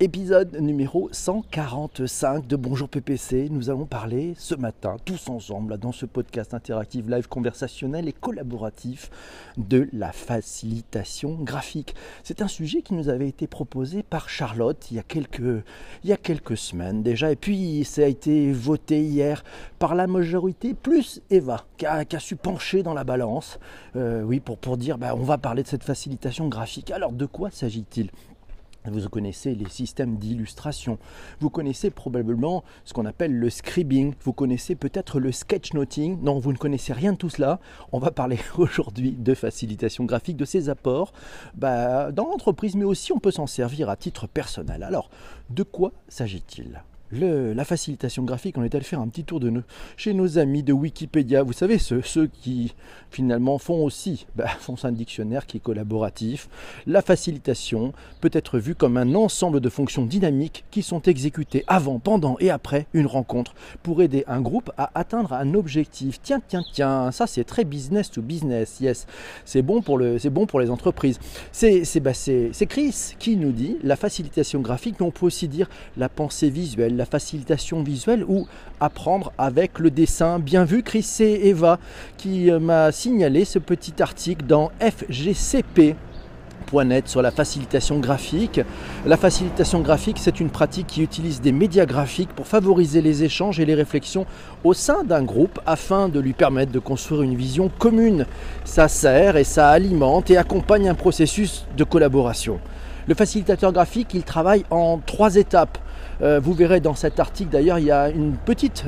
Épisode numéro 145 de Bonjour PPC. Nous allons parler ce matin, tous ensemble, dans ce podcast interactif, live, conversationnel et collaboratif, de la facilitation graphique. C'est un sujet qui nous avait été proposé par Charlotte il y a quelques, il y a quelques semaines déjà. Et puis, ça a été voté hier par la majorité, plus Eva, qui a, su pencher dans la balance. Euh, oui, pour, pour dire, bah, on va parler de cette facilitation graphique. Alors, de quoi s'agit-il? Vous connaissez les systèmes d'illustration. Vous connaissez probablement ce qu'on appelle le scribing. Vous connaissez peut-être le sketchnoting. Non, vous ne connaissez rien de tout cela. On va parler aujourd'hui de facilitation graphique, de ses apports bah, dans l'entreprise, mais aussi on peut s'en servir à titre personnel. Alors, de quoi s'agit-il? La facilitation graphique, on est allé faire un petit tour de chez nos amis de Wikipédia. Vous savez, ceux, qui finalement font aussi, bah, font un dictionnaire qui est collaboratif. La facilitation peut être vue comme un ensemble de fonctions dynamiques qui sont exécutées avant, pendant et après une rencontre pour aider un groupe à atteindre un objectif. Tiens, tiens, tiens, ça c'est très business to business, yes. C'est bon pour, le, bon pour les entreprises. C'est bah, Chris qui nous dit la facilitation graphique, mais on peut aussi dire la pensée visuelle, facilitation visuelle ou apprendre avec le dessin. Bien vu, Chris et Eva qui euh, m'a signalé ce petit article dans FGCP net sur la facilitation graphique. La facilitation graphique, c'est une pratique qui utilise des médias graphiques pour favoriser les échanges et les réflexions au sein d'un groupe afin de lui permettre de construire une vision commune. Ça sert et ça alimente et accompagne un processus de collaboration. Le facilitateur graphique, il travaille en trois étapes. Euh, vous verrez dans cet article d'ailleurs, il y a une petite,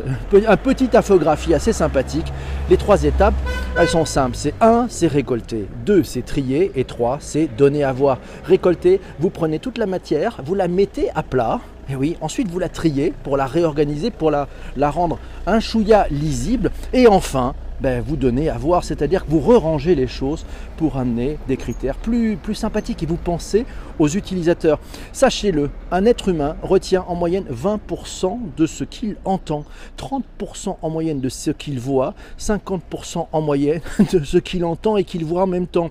petite infographie assez sympathique. Les trois étapes, elles sont simples. C'est 1, c'est récolter. 2, c'est trier. Et 3, c'est donner à voir. Récolter, vous prenez toute la matière, vous la mettez à plat. Et oui, ensuite vous la triez pour la réorganiser, pour la, la rendre un chouïa lisible. Et enfin, ben, vous donnez à voir, c'est-à-dire que vous re-rangez les choses pour amener des critères plus, plus sympathiques et vous pensez aux utilisateurs. Sachez-le, un être humain retient en moyenne 20% de ce qu'il entend, 30% en moyenne de ce qu'il voit, 50% en moyenne de ce qu'il entend et qu'il voit en même temps.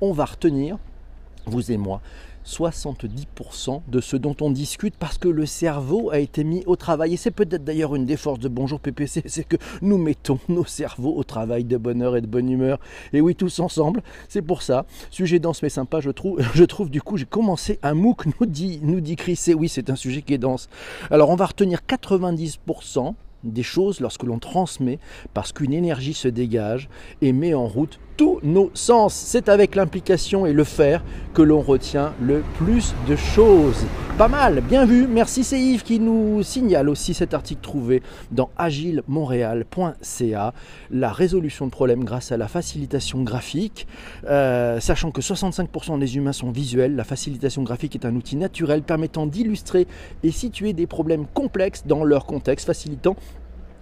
On va retenir, vous et moi, 70% de ce dont on discute parce que le cerveau a été mis au travail. Et c'est peut-être d'ailleurs une des forces de Bonjour PPC, c'est que nous mettons nos cerveaux au travail de bonne heure et de bonne humeur. Et oui, tous ensemble, c'est pour ça. Sujet dense mais sympa, je trouve. Je trouve du coup, j'ai commencé un MOOC, nous dit, nous dit Chris. Et oui, c'est un sujet qui est dense. Alors on va retenir 90% des choses lorsque l'on transmet parce qu'une énergie se dégage et met en route tous nos sens. C'est avec l'implication et le faire que l'on retient le plus de choses. Pas mal, bien vu. Merci c'est Yves qui nous signale aussi cet article trouvé dans agilemontréal.ca, la résolution de problèmes grâce à la facilitation graphique. Euh, sachant que 65% des humains sont visuels, la facilitation graphique est un outil naturel permettant d'illustrer et situer des problèmes complexes dans leur contexte, facilitant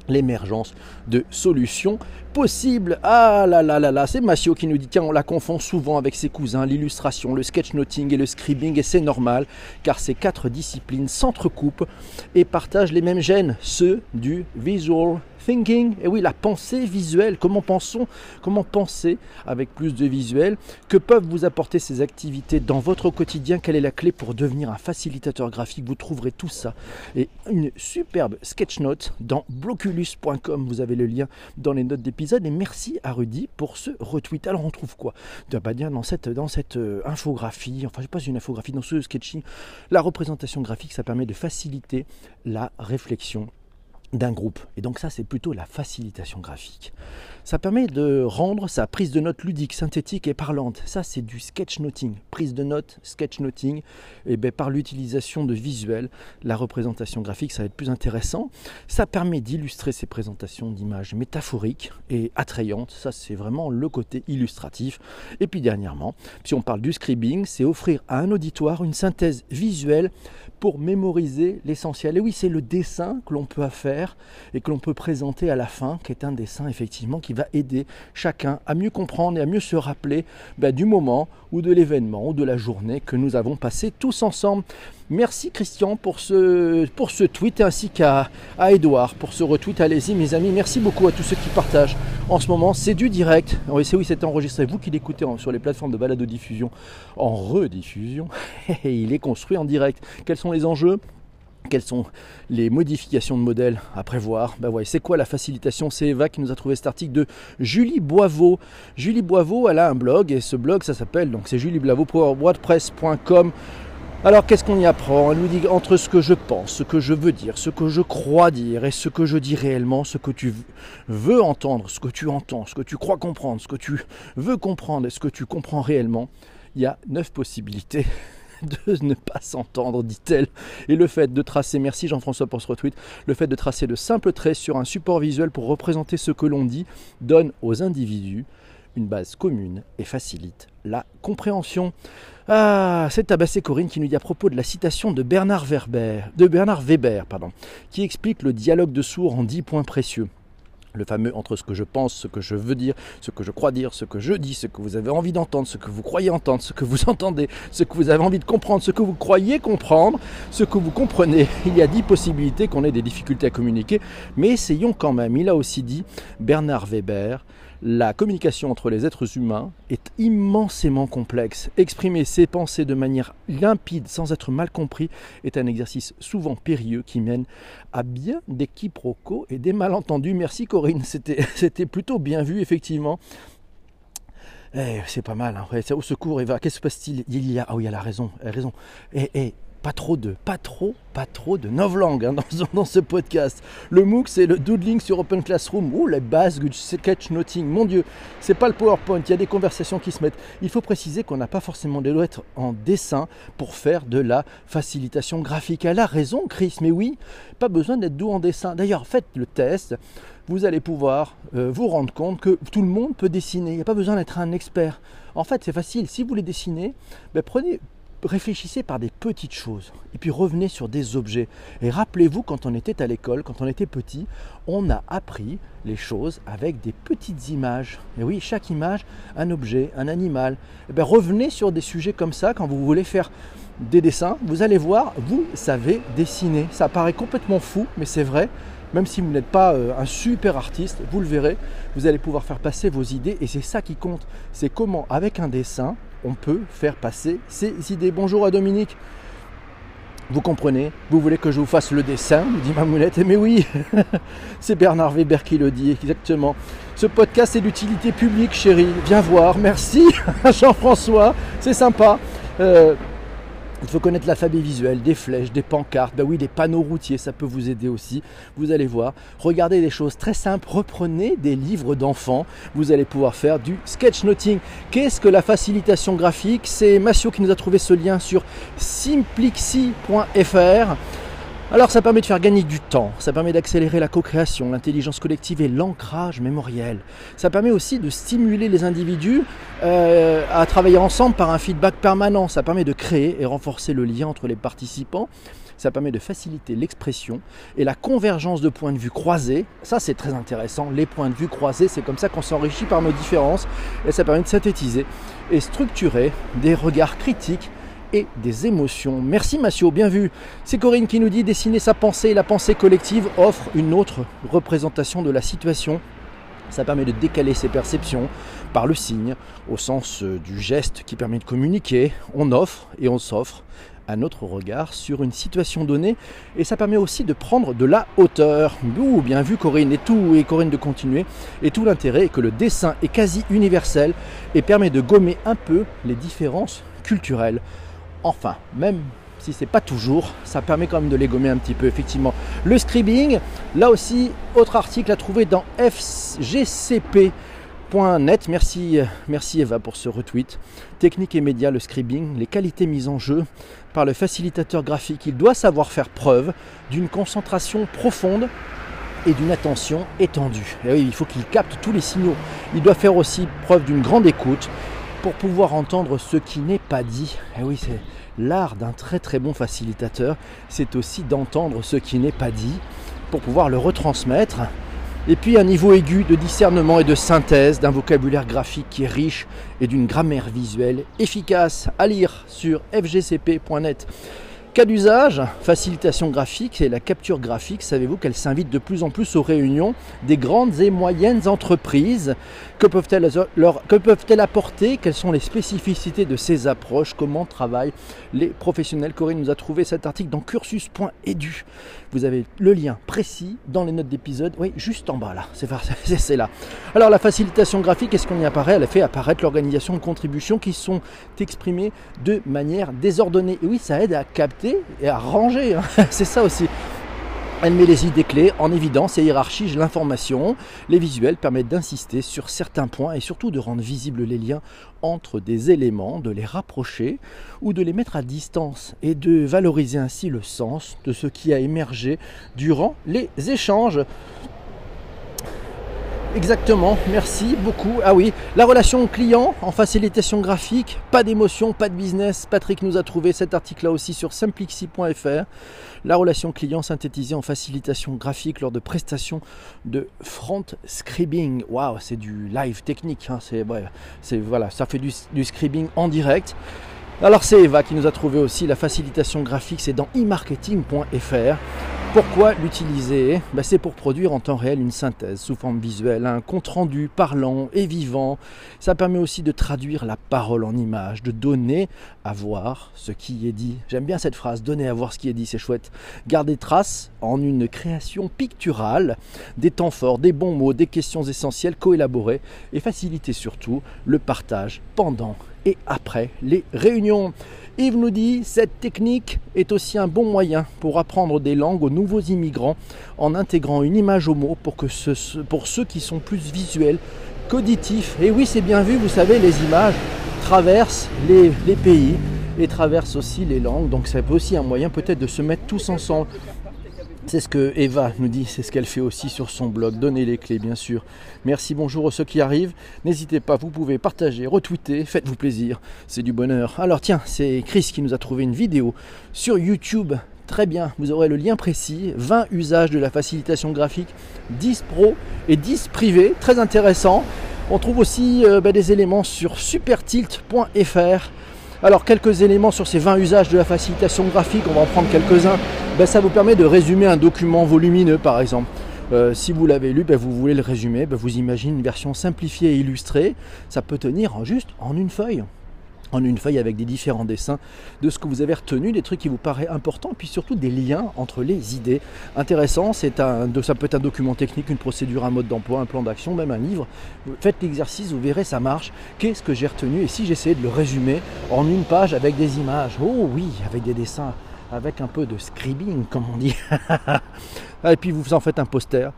l'émergence de solutions possibles. Ah là là là là, c'est Massio qui nous dit tiens, on la confond souvent avec ses cousins, l'illustration, le sketchnoting et le scribing, et c'est normal, car ces quatre disciplines s'entrecoupent et partagent les mêmes gènes, ceux du visual thinking, et oui, la pensée visuelle, comment pensons, comment penser avec plus de visuel, que peuvent vous apporter ces activités dans votre quotidien, quelle est la clé pour devenir un facilitateur graphique, vous trouverez tout ça et une superbe sketchnote dans bloculus.com, vous avez le lien dans les notes d'épisode. Et merci à Rudy pour ce retweet. Alors on trouve quoi? Pas dire dans cette, dans cette euh, infographie, enfin je sais pas une infographie, dans ce sketching, la représentation graphique, ça permet de faciliter la réflexion d'un groupe. Et donc ça, c'est plutôt la facilitation graphique. Ça permet de rendre sa prise de notes ludique, synthétique et parlante. Ça, c'est du sketchnoting. Prise de notes, sketchnoting. Et bien, par l'utilisation de visuels, la représentation graphique, ça va être plus intéressant. Ça permet d'illustrer ces présentations d'images métaphoriques et attrayantes. Ça, c'est vraiment le côté illustratif. Et puis, dernièrement, si on parle du scribing, c'est offrir à un auditoire une synthèse visuelle pour mémoriser l'essentiel. Et oui, c'est le dessin que l'on peut faire et que l'on peut présenter à la fin, qui est un dessin effectivement qui va aider chacun à mieux comprendre et à mieux se rappeler ben, du moment ou de l'événement ou de la journée que nous avons passé tous ensemble. Merci Christian pour ce, tweet ainsi qu'à à Edouard pour ce retweet. Allez-y mes amis, merci beaucoup à tous ceux qui partagent En ce moment, c'est du direct. C'est oui, c'était enregistré. Vous qui l'écoutez sur les plateformes de balado-diffusion en rediffusion, il est construit en direct. Quels sont les enjeux? Quelles sont les modifications de modèle à prévoir? Ben ouais, c'est quoi la facilitation? C'est Eva qui nous a trouvé cet article de Julie Boiveau. Julie Boiveau, elle a un blog et ce blog, ça s'appelle donc c'est wordpress.com. Alors qu'est-ce qu'on y apprend? Elle nous dit entre ce que je pense, ce que je veux dire, ce que je crois dire et ce que je dis réellement, ce que tu veux entendre, ce que tu entends, ce que tu crois comprendre, ce que tu veux comprendre et ce que tu comprends réellement, il y a neuf possibilités de ne pas s'entendre, dit-elle. Et le fait de tracer, merci Jean-François pour ce retweet, le fait de tracer de simples traits sur un support visuel pour représenter ce que l'on dit donne aux individus une base commune et facilite la compréhension. Ah, c'est Tabassé Corinne qui nous dit à propos de la citation de Bernard, de Bernard Weber, pardon, qui explique le dialogue de sourds en dix points précieux le fameux entre ce que je pense, ce que je veux dire, ce que je crois dire, ce que je dis, ce que vous avez envie d'entendre, ce que vous croyez entendre, ce que vous entendez, ce que vous avez envie de comprendre, ce que vous croyez comprendre, ce que vous comprenez. Il y a dix possibilités qu'on ait des difficultés à communiquer, mais essayons quand même. Il a aussi dit Bernard Weber, la communication entre les êtres humains est immensément complexe. Exprimer ses pensées de manière limpide sans être mal compris est un exercice souvent périlleux qui mène à bien des quiproquos et des malentendus. Merci Corinne, c'était plutôt bien vu effectivement. Eh, c'est pas mal, hein. au secours Eva, qu'est-ce que se passe-t-il? Il y a, ah oui, elle a raison, elle a raison. Eh, eh, pas trop de, pas trop, pas trop de novlangue hein, dans, ce podcast. Le MOOC, c'est le doodling sur Open Classroom. Ouh, les bases du sketchnoting. Mon Dieu, c'est pas le PowerPoint. Il y a des conversations qui se mettent. Il faut préciser qu'on n'a pas forcément des lettres en dessin pour faire de la facilitation graphique. Elle a raison, Chris. Mais oui, pas besoin d'être doux en dessin. D'ailleurs, faites le test. Vous allez pouvoir euh, vous rendre compte que tout le monde peut dessiner. Il n'y a pas besoin d'être un expert. En fait, c'est facile. Si vous voulez dessiner, ben prenez réfléchissez par des petites choses et puis revenez sur des objets. Et rappelez-vous, quand on était à l'école, quand on était petit, on a appris les choses avec des petites images. Et oui, chaque image, un objet, un animal. Eh bien, revenez sur des sujets comme ça quand vous voulez faire des dessins. Vous allez voir, vous savez dessiner. Ça paraît complètement fou, mais c'est vrai. Même si vous n'êtes pas euh, un super artiste, vous le verrez, vous allez pouvoir faire passer vos idées et c'est ça qui compte. C'est comment, avec un dessin, on peut faire passer ces idées. Bonjour à Dominique. Vous comprenez Vous voulez que je vous fasse le dessin dit ma moulette. Mais oui, c'est Bernard Weber qui le dit, exactement. Ce podcast est d'utilité publique, chérie. Viens voir. Merci, Jean-François. C'est sympa. Euh, il faut connaître l'alphabet visuel, des flèches, des pancartes, ben oui, des panneaux routiers, ça peut vous aider aussi. Vous allez voir. Regardez des choses très simples. Reprenez des livres d'enfants. Vous allez pouvoir faire du sketchnoting. Qu'est-ce que la facilitation graphique? C'est Massio qui nous a trouvé ce lien sur simplixi.fr. Alors ça permet de faire gagner du temps, ça permet d'accélérer la co-création, l'intelligence collective et l'ancrage mémoriel. Ça permet aussi de stimuler les individus euh, à travailler ensemble par un feedback permanent. Ça permet de créer et renforcer le lien entre les participants. Ça permet de faciliter l'expression et la convergence de points de vue croisés. Ça c'est très intéressant, les points de vue croisés, c'est comme ça qu'on s'enrichit par nos différences et ça permet de synthétiser et structurer des regards critiques et des émotions. Merci Massio, bien vu. C'est Corinne qui nous dit dessiner sa pensée la pensée collective offre une autre représentation de la situation. Ça permet de décaler ses perceptions par le signe, au sens euh, du geste qui permet de communiquer. On offre et on s'offre un autre regard sur une situation donnée et ça permet aussi de prendre de la hauteur. Ouh, bien vu Corinne et tout et Corinne de continuer et tout l'intérêt est que le dessin est quasi universel et permet de gommer un peu les différences culturelles. Enfin, même si c'est pas toujours, ça permet quand même de les gommer un petit peu, effectivement. Le scribing, là aussi, autre article à trouver dans fgcp.net. Merci, merci Eva pour ce retweet. Technique et médias, le scribing, les qualités mises en jeu par le facilitateur graphique. Il doit savoir faire preuve d'une concentration profonde et d'une attention étendue. Et oui, il faut qu'il capte tous les signaux. Il doit faire aussi preuve d'une grande écoute pour pouvoir entendre ce qui n'est pas dit. Et oui, c'est l'art d'un très très bon facilitateur, c'est aussi d'entendre ce qui n'est pas dit pour pouvoir le retransmettre. Et puis un niveau aigu de discernement et de synthèse d'un vocabulaire graphique qui est riche et d'une grammaire visuelle efficace à lire sur fgcp.net. Cas d'usage, facilitation graphique et la capture graphique, savez-vous qu'elle s'invite de plus en plus aux réunions des grandes et moyennes entreprises? Que peuvent-elles peuvent apporter? Quelles sont les spécificités de ces approches? Comment travaillent les professionnels? Corinne nous a trouvé cet article dans cursus.edu. Vous avez le lien précis dans les notes d'épisode, oui, juste en bas là, c'est là. Alors la facilitation graphique, est-ce qu'on y apparaît? Elle fait apparaître l'organisation de contributions qui sont exprimées de manière désordonnée. Et oui, ça aide à capter et à ranger. Hein. C'est ça aussi. Elle met les idées clés en évidence et hiérarchise l'information. Les visuels permettent d'insister sur certains points et surtout de rendre visibles les liens entre des éléments, de les rapprocher ou de les mettre à distance et de valoriser ainsi le sens de ce qui a émergé durant les échanges. Exactement, merci beaucoup. Ah oui, la relation client en facilitation graphique, pas d'émotion, pas de business. Patrick nous a trouvé cet article-là aussi sur simplixi.fr. La relation client synthétisée en facilitation graphique lors de prestations de front scribing. Waouh, c'est du live technique. Hein. c'est voilà, ça fait du, du scribing en direct. Alors c'est Eva qui nous a trouvé aussi la facilitation graphique, c'est dans e-marketing.fr. Pourquoi l'utiliser? Ben, C'est pour produire en temps réel une synthèse sous forme visuelle, un compte rendu parlant et vivant. Ça permet aussi de traduire la parole en images, de donner à voir ce qui est dit. J'aime bien cette phrase, donner à voir ce qui est dit, c'est chouette. Garder trace en une création picturale des temps forts, des bons mots, des questions essentielles coélaborées et faciliter surtout le partage pendant et après les réunions. Yves nous dit cette technique est aussi un bon moyen pour apprendre des langues aux nouveaux immigrants en intégrant une image au mot pour, ceux qui sont plus visuels qu'auditifs. Et oui, c'est bien vu, vous savez, les images traversent les, les pays et traversent aussi les langues. Donc c'est aussi un moyen peut-être de se mettre tous ensemble. C'est ce que Eva nous dit, c'est ce qu'elle fait aussi sur son blog. Donnez les clés, bien sûr. Merci, bonjour à ceux qui arrivent. N'hésitez pas, vous pouvez partager, retweeter, faites-vous plaisir. C'est du bonheur. Alors tiens, c'est Chris qui nous a trouvé une vidéo sur YouTube. Très bien, vous aurez le lien précis. 20 usages de la facilitation graphique, 10 pro et 10 privé. Très intéressant. On trouve aussi euh, bah, des éléments sur supertilt.fr. Alors quelques éléments sur ces 20 usages de la facilitation graphique, on va en prendre quelques-uns. Ben, ça vous permet de résumer un document volumineux par exemple. Euh, si vous l'avez lu, ben, vous voulez le résumer, ben, vous imaginez une version simplifiée et illustrée. Ça peut tenir juste en une feuille en une feuille avec des différents dessins de ce que vous avez retenu, des trucs qui vous paraissent importants, puis surtout des liens entre les idées. Intéressant, c'est un, ça peut être un document technique, une procédure, un mode d'emploi, un plan d'action, même un livre. Faites l'exercice, vous verrez, ça marche. Qu'est-ce que j'ai retenu? Et si j'essayais de le résumer en une page avec des images? Oh oui, avec des dessins avec un peu de scribing, comme on dit. et puis vous en faites un poster.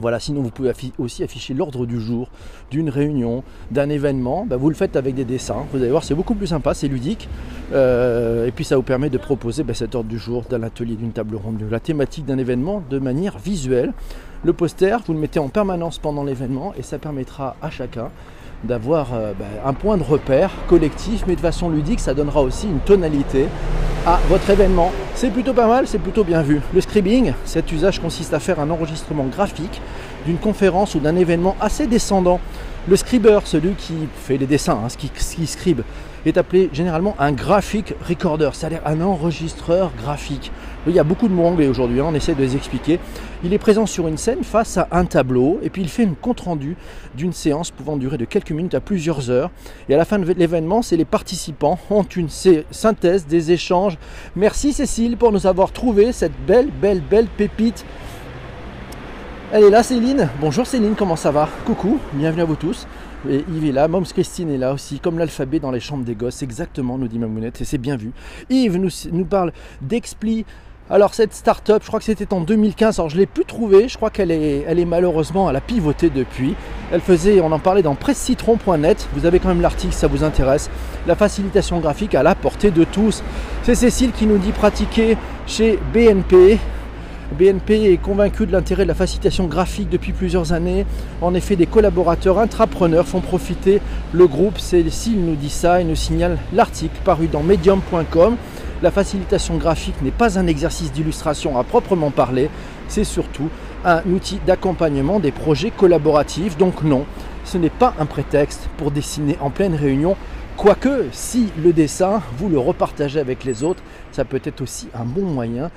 Voilà, sinon vous pouvez aussi afficher l'ordre du jour d'une réunion, d'un événement. Ben, vous le faites avec des dessins. Vous allez voir, c'est beaucoup plus sympa, c'est ludique. Euh, et puis ça vous permet de proposer ben, cet ordre du jour d'un atelier, d'une table ronde, de la thématique d'un événement de manière visuelle. Le poster, vous le mettez en permanence pendant l'événement et ça permettra à chacun d'avoir euh, ben, un point de repère collectif, mais de façon ludique, ça donnera aussi une tonalité à votre événement. C'est plutôt pas mal, c'est plutôt bien vu. Le scribing, cet usage consiste à faire un enregistrement graphique d'une conférence ou d'un événement assez descendant. Le scriber, celui qui fait les dessins, hein, ce, qui, qui scribe, est appelé généralement un graphic recorder, c'est-à-dire un enregistreur graphique. Il y a beaucoup de mots anglais aujourd'hui, hein, on essaie de les expliquer. Il est présent sur une scène face à un tableau et puis il fait une compte-rendu d'une séance pouvant durer de quelques minutes à plusieurs heures. Et à la fin de l'événement, c'est les participants ont une synthèse des échanges. Merci Cécile pour nous avoir trouvé cette belle, belle, belle pépite. Elle est là Céline. Bonjour Céline, comment ça va? Coucou, bienvenue à vous tous. Et Yves est là, Moms Christine est là aussi, comme l'alphabet dans les chambres des gosses, exactement, nous dit Mamounette, et c'est bien vu. Yves nous, parle d'Expli, alors cette start-up, je crois que c'était en 2015, alors je ne l'ai plus trouvée, je crois qu'elle est, elle est malheureusement, elle a pivoté depuis. Elle faisait, on en parlait dans pressecitron.net, vous avez quand même l'article si ça vous intéresse, la facilitation graphique à la portée de tous. C'est Cécile qui nous dit pratiquer chez BNP. BNP est convaincu de l'intérêt de la facilitation graphique depuis plusieurs années. En effet, des collaborateurs intrapreneurs font profiter le groupe. Cécile nous dit ça et nous signale l'article paru dans medium.com. La facilitation graphique n'est pas un exercice d'illustration à proprement parler, c'est surtout un outil d'accompagnement des projets collaboratifs. Donc non, ce n'est pas un prétexte pour dessiner en pleine réunion Quoique, si le dessin, vous le repartagez avec les autres, ça peut être aussi un bon moyen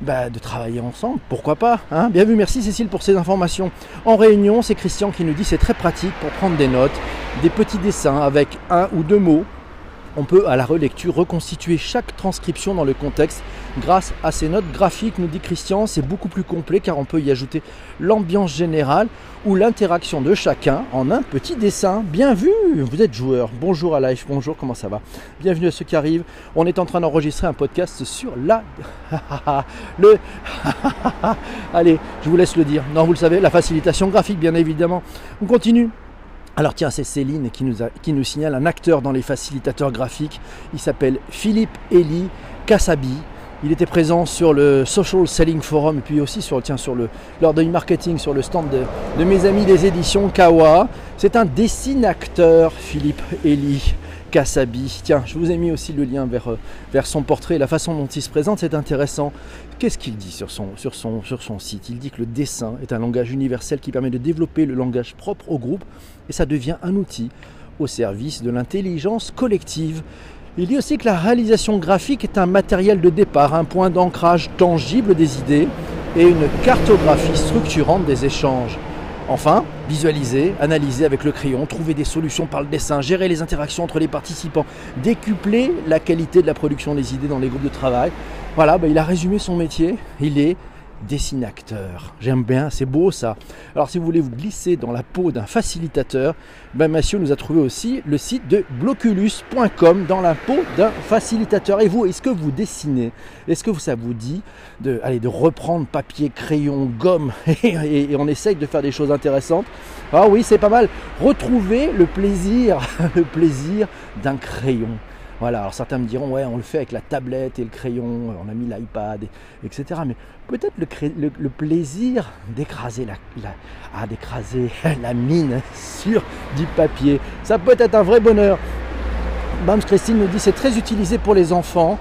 bah, de travailler ensemble. Pourquoi pas hein Bien vu, merci Cécile pour ces informations. En réunion, c'est Christian qui nous dit c'est très pratique pour prendre des notes, des petits dessins avec un ou deux mots on peut à la relecture reconstituer chaque transcription dans le contexte grâce à ces notes graphiques, nous dit Christian. C'est beaucoup plus complet car on peut y ajouter l'ambiance générale ou l'interaction de chacun en un petit dessin. Bien vu, vous êtes joueur. Bonjour à Life, bonjour, comment ça va? Bienvenue à ceux qui arrivent. On est en train d'enregistrer un podcast sur la... le... Allez, je vous laisse le dire. Non, vous le savez, la facilitation graphique, bien évidemment. On continue. Alors tiens, c'est Céline qui nous, qui nous, signale un acteur dans les facilitateurs graphiques. Il s'appelle Philippe Eli Kassabi. Il était présent sur le Social Selling Forum et puis aussi sur, tiens, sur le, marketing sur le stand de, mes amis des éditions Kawa. C'est un dessinateur, Philippe Eli. Kassabi. Tiens, je vous ai mis aussi le lien vers, euh, vers son portrait, la façon dont il se présente, c'est intéressant. Qu'est-ce qu'il dit sur son site? Il dit que le dessin est un langage universel qui permet de développer le langage propre au groupe et ça devient un outil au service de l'intelligence collective. Il dit aussi que la réalisation graphique est un matériel de départ, un point d'ancrage tangible des idées et une cartographie structurante des échanges. Enfin, visualiser, analyser avec le crayon, trouver des solutions par le dessin, gérer les interactions entre les participants, décupler la qualité de la production des idées dans les groupes de travail. Voilà, bah, il a résumé son métier. Il est dessinateur. J'aime bien, c'est beau ça. Alors si vous voulez vous glisser dans la peau d'un facilitateur, ben Mathieu nous a trouvé aussi le site de bloculus.com dans la peau d'un facilitateur. Et vous, est-ce que vous dessinez? Est-ce que ça vous dit de, de reprendre papier, crayon, gomme et, on essaye de faire des choses intéressantes? Ah oui, c'est pas mal. Retrouver le plaisir, le plaisir d'un crayon. Voilà, alors certains me diront, ouais, on le fait avec la tablette et le crayon, on a mis l'iPad, etc. Mais peut-être le, plaisir d'écraser la, ah, d'écraser la mine sur du papier, ça peut être un vrai bonheur. Bams Christine nous dit c'est très utilisé pour les enfants.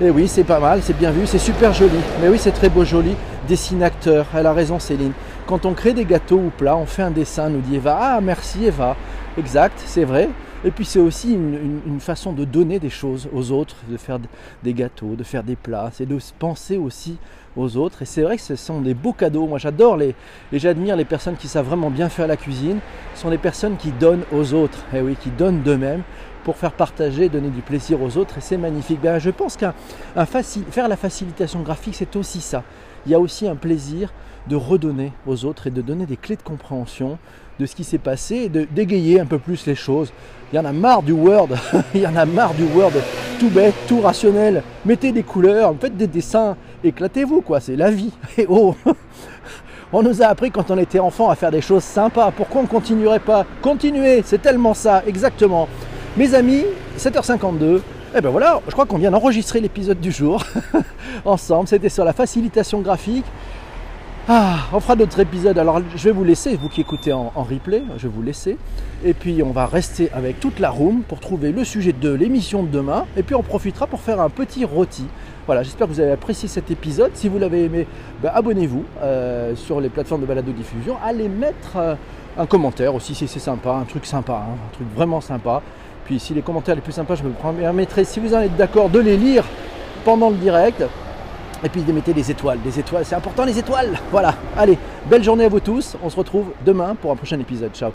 Et oui, c'est pas mal, c'est bien vu, c'est super joli. Mais oui, c'est très beau, joli. Dessinateur, elle a raison Céline. Quand on crée des gâteaux ou plats, on fait un dessin, nous dit Eva. Ah, merci Eva. Exact, c'est vrai. Et puis c'est aussi une, façon de donner des choses aux autres, de faire des gâteaux, de faire des plats, c'est de penser aussi aux autres. Et c'est vrai que ce sont des beaux cadeaux. Moi j'adore les, et j'admire les personnes qui savent vraiment bien faire la cuisine. Ce sont des personnes qui donnent aux autres, et eh oui, qui donnent d'eux-mêmes pour faire partager, donner du plaisir aux autres. Et c'est magnifique. Ben, je pense qu'un faire la facilitation graphique, c'est aussi ça. Il y a aussi un plaisir de redonner aux autres et de donner des clés de compréhension de ce qui s'est passé dégayer un peu plus les choses. Il y en a marre du Word, il y en a marre du Word tout bête, tout rationnel. Mettez des couleurs, faites des dessins, éclatez-vous quoi, c'est la vie. Et oh On nous a appris quand on était enfant à faire des choses sympas. Pourquoi on ne continuerait pas? Continuez, c'est tellement ça, exactement. Mes amis, 7h52, et eh ben voilà, je crois qu'on vient d'enregistrer l'épisode du jour ensemble. C'était sur la facilitation graphique. Ah, on fera d'autres épisodes. Alors je vais vous laisser, vous qui écoutez en, replay, je vais vous laisser. Et puis on va rester avec toute la room pour trouver le sujet de l'émission de demain. Et puis on profitera pour faire un petit rôti. Voilà, j'espère que vous avez apprécié cet épisode. Si vous l'avez aimé, ben, abonnez-vous euh, sur les plateformes de balado diffusion. Allez mettre euh, un commentaire aussi si c'est sympa, un truc sympa, hein, un truc vraiment sympa. Puis si les commentaires les plus sympas, je me permettrai, si vous en êtes d'accord, de les lire pendant le direct. Et puis de mettre des étoiles. Des étoiles, c'est important les étoiles. Voilà. Allez, belle journée à vous tous. On se retrouve demain pour un prochain épisode. Ciao.